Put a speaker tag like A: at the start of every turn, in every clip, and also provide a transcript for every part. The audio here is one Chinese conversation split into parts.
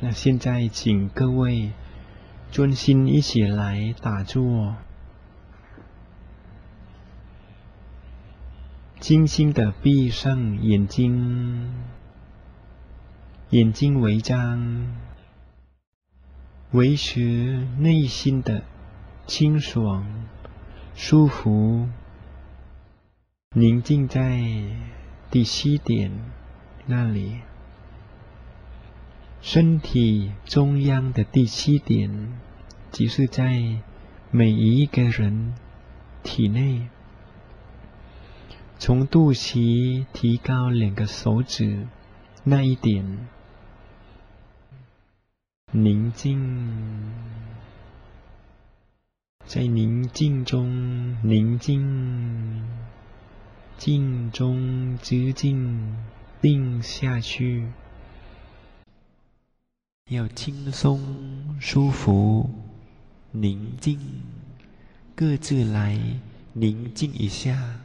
A: 那现在，请各位专心一起来打坐，轻轻的闭上眼睛，眼睛微张，维持内心的清爽、舒服，宁静在第七点那里。身体中央的第七点，即是在每一个人体内，从肚脐提高两个手指那一点，宁静，在宁静中宁静，静中之静，定下去。要轻松、舒服、宁静，各自来宁静一下。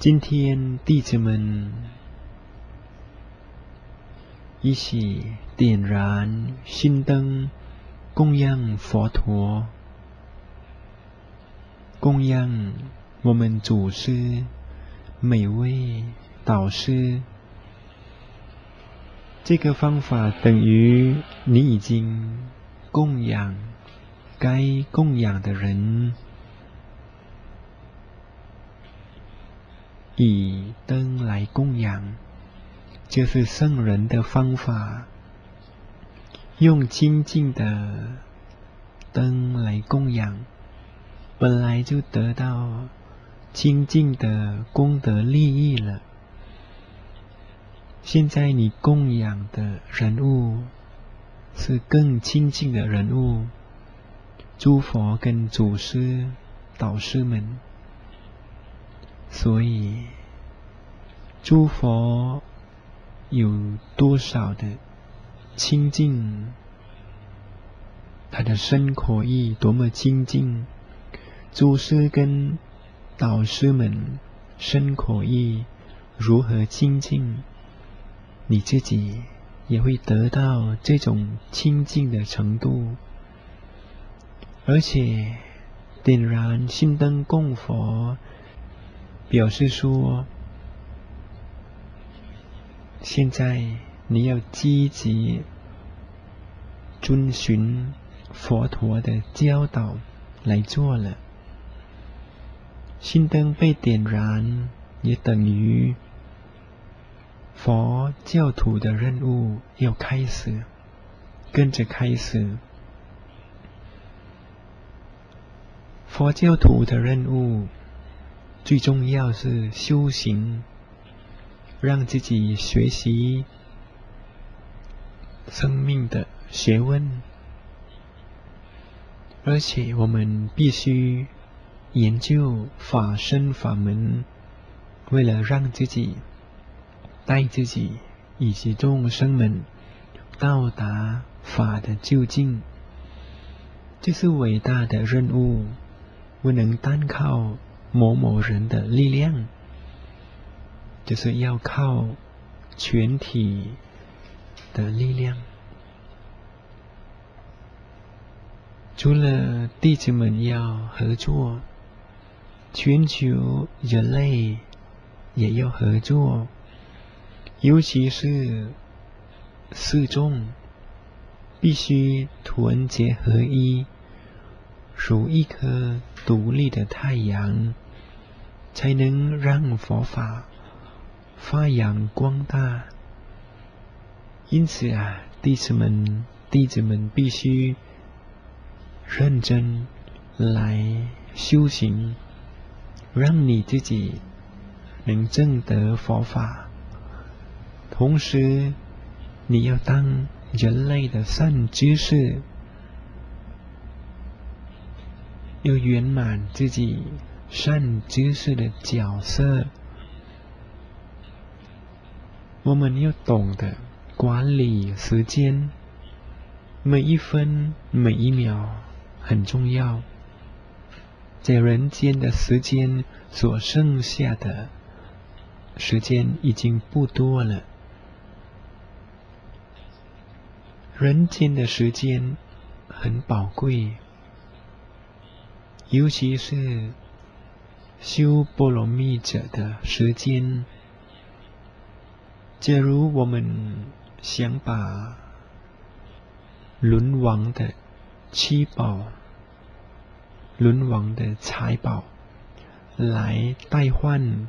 A: 今天弟子们一起点燃心灯，供养佛陀，供养我们祖师每位导师。这个方法等于你已经供养该供养的人。以灯来供养，就是圣人的方法。用清净的灯来供养，本来就得到清净的功德利益了。现在你供养的人物是更亲近的人物，诸佛跟祖师、导师们。所以，诸佛有多少的清净，他的身口意多么清净，祖师跟导师们身口意如何清净，你自己也会得到这种清净的程度，而且点燃心灯供佛。表示说，现在你要积极遵循佛陀的教导来做了。心灯被点燃，也等于佛教徒的任务要开始，跟着开始。佛教徒的任务。最重要是修行，让自己学习生命的学问，而且我们必须研究法身法门，为了让自己带自己以及众生们到达法的究竟，这是伟大的任务，不能单靠。某某人的力量，就是要靠全体的力量。除了弟子们要合作，全球人类也要合作，尤其是四众，必须团结合一。如一颗独立的太阳，才能让佛法发扬光大。因此啊，弟子们，弟子们必须认真来修行，让你自己能证得佛法。同时，你要当人类的善知识。要圆满自己善知识的角色，我们要懂得管理时间，每一分每一秒很重要。在人间的时间所剩下的时间已经不多了，人间的时间很宝贵。尤其是修波罗蜜者的时间，假如我们想把轮王的七宝、轮王的财宝来代换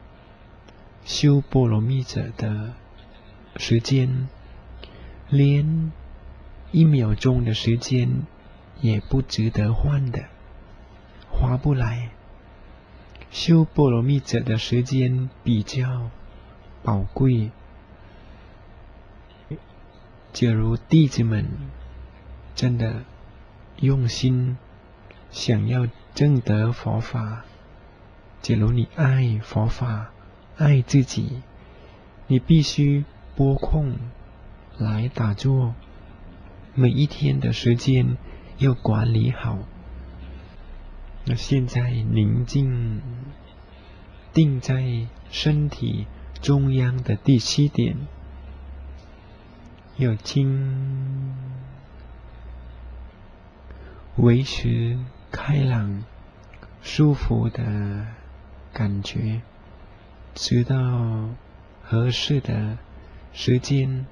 A: 修波罗蜜者的时间，连一秒钟的时间也不值得换的。划不来，修波罗蜜者的时间比较宝贵。假如弟子们真的用心想要证得佛法，假如你爱佛法、爱自己，你必须拨空来打坐，每一天的时间要管理好。那现在宁静，定在身体中央的第七点，有精维持开朗、舒服的感觉，直到合适的时间、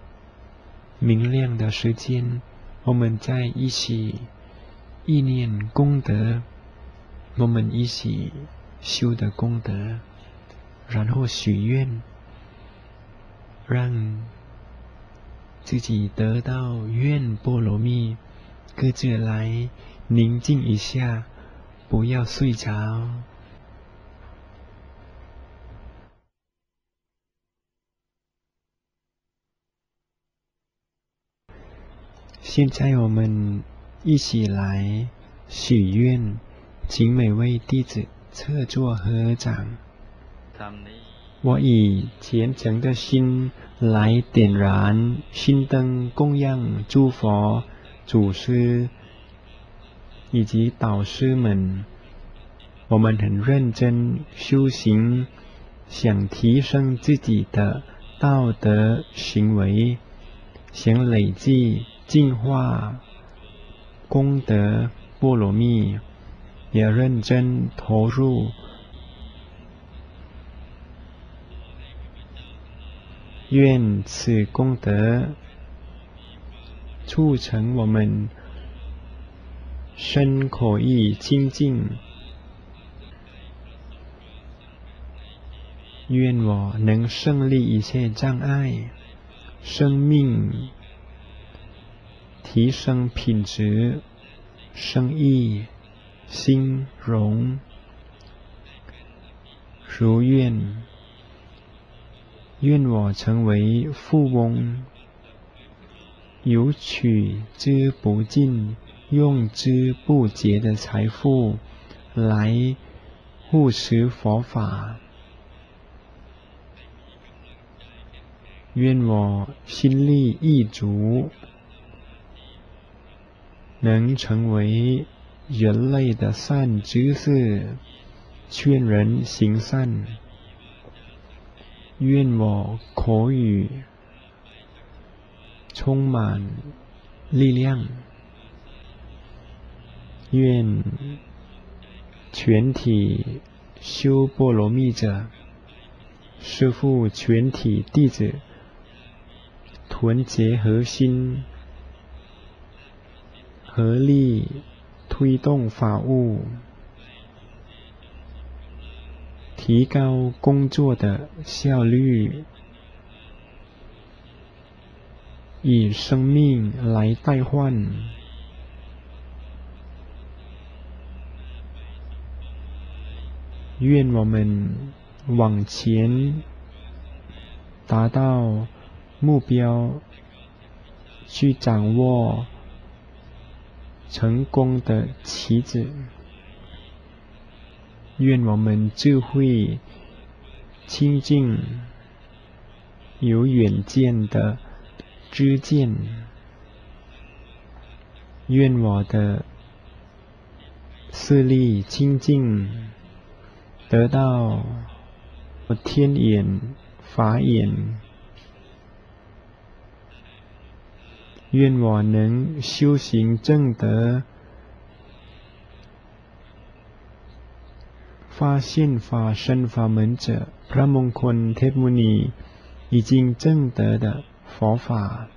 A: 明亮的时间，我们在一起意念功德，我们一起修的功德。然后许愿，让自己得到愿波罗蜜，各自来宁静一下，不要睡着。现在我们一起来许愿，请每位弟子侧坐合掌。我以虔诚的心来点燃心灯，供养诸佛、祖师以及导师们。我们很认真修行，想提升自己的道德行为，想累积净化功德波罗蜜，也认真投入。愿此功德促成我们身口意清净。愿我能胜利一切障碍，生命提升品质，生意心容，如愿。愿我成为富翁，有取之不尽、用之不竭的财富来护持佛法。愿我心力一足，能成为人类的善知识，劝人行善。愿我口语充满力量，愿全体修波罗蜜者，师父全体弟子团结核心，合力推动法务。提高工作的效率，以生命来代换。愿我们往前达到目标，去掌握成功的棋子。愿我们智慧清净、有远见的知见，愿我的视力清净，得到天眼、法眼。愿我能修行正德。发现法身法门者，พระมงคลเทพมุนี已经证得的佛法。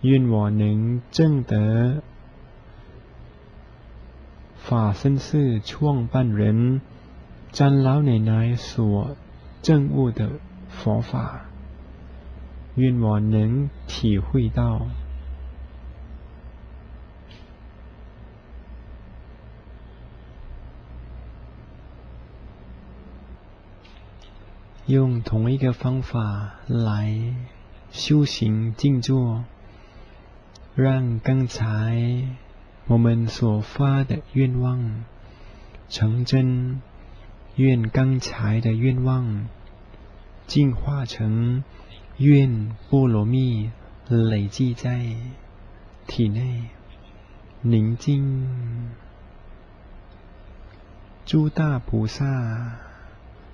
A: 愿我能证得法身寺创办人张老奶奶所证悟的佛法。 愿我能体会到。用同一个方法来修行静坐，让刚才我们所发的愿望成真，愿刚才的愿望进化成愿波罗蜜，累积在体内，宁静诸大菩萨，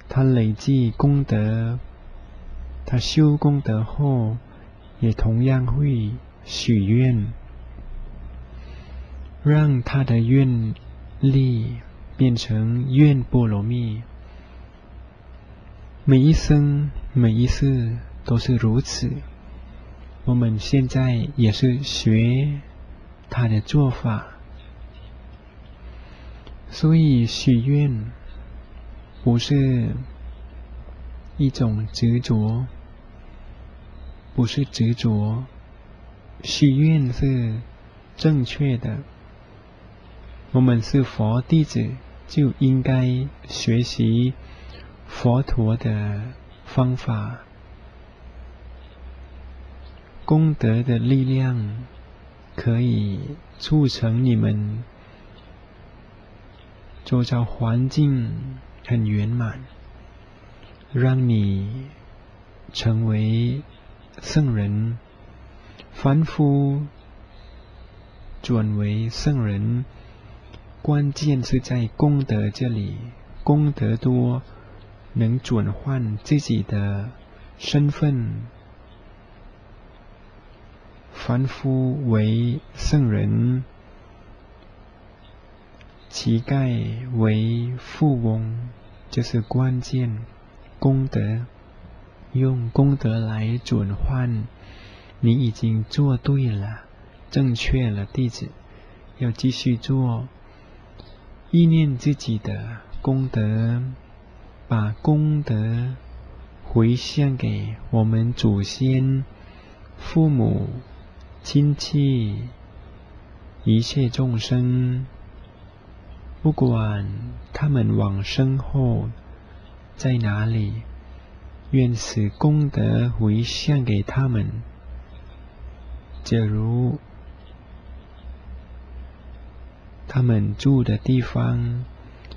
A: 他累积功德，他修功德后，也同样会许愿，让他的愿力变成愿波罗蜜。每一生、每一世都是如此。我们现在也是学他的做法。所以许愿不是一种执着，不是执着。许愿是正确的。我们是佛弟子，就应该学习佛陀的方法，功德的力量可以促成你们。周遭环境很圆满，让你成为圣人，凡夫转为圣人，关键是在功德这里，功德多能转换自己的身份，凡夫为圣人。乞丐为富翁，这是关键。功德，用功德来转换，你已经做对了，正确了。弟子要继续做，意念自己的功德，把功德回向给我们祖先、父母、亲戚、一切众生。不管他们往生后在哪里，愿使功德回向给他们。假如他们住的地方，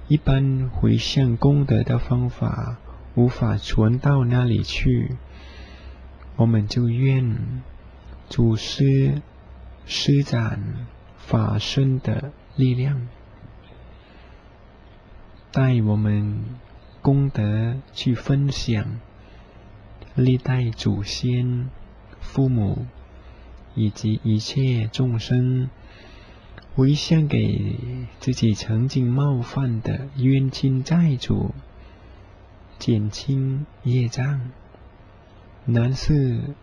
A: 一般回向功德的方法无法传到那里去，我们就愿祖师施展法身的力量。带我们功德去分享，历代祖先、父母以及一切众生，回向给自己曾经冒犯的冤亲债主，减轻业障，难事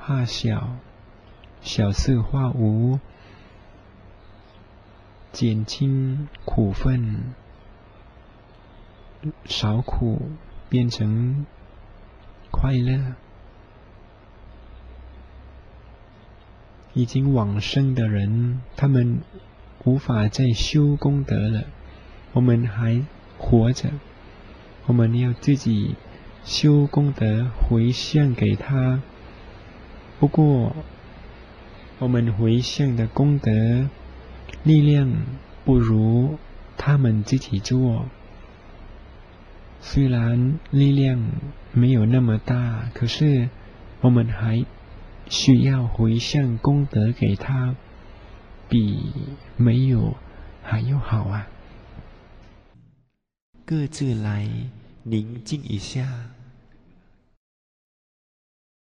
A: 化小，小事化无，减轻苦分。少苦变成快乐，已经往生的人，他们无法再修功德了。我们还活着，我们要自己修功德回向给他。不过，我们回向的功德力量不如他们自己做。虽然力量没有那么大，可是我们还需要回向功德给他，比没有还要好啊！各自来宁静一下。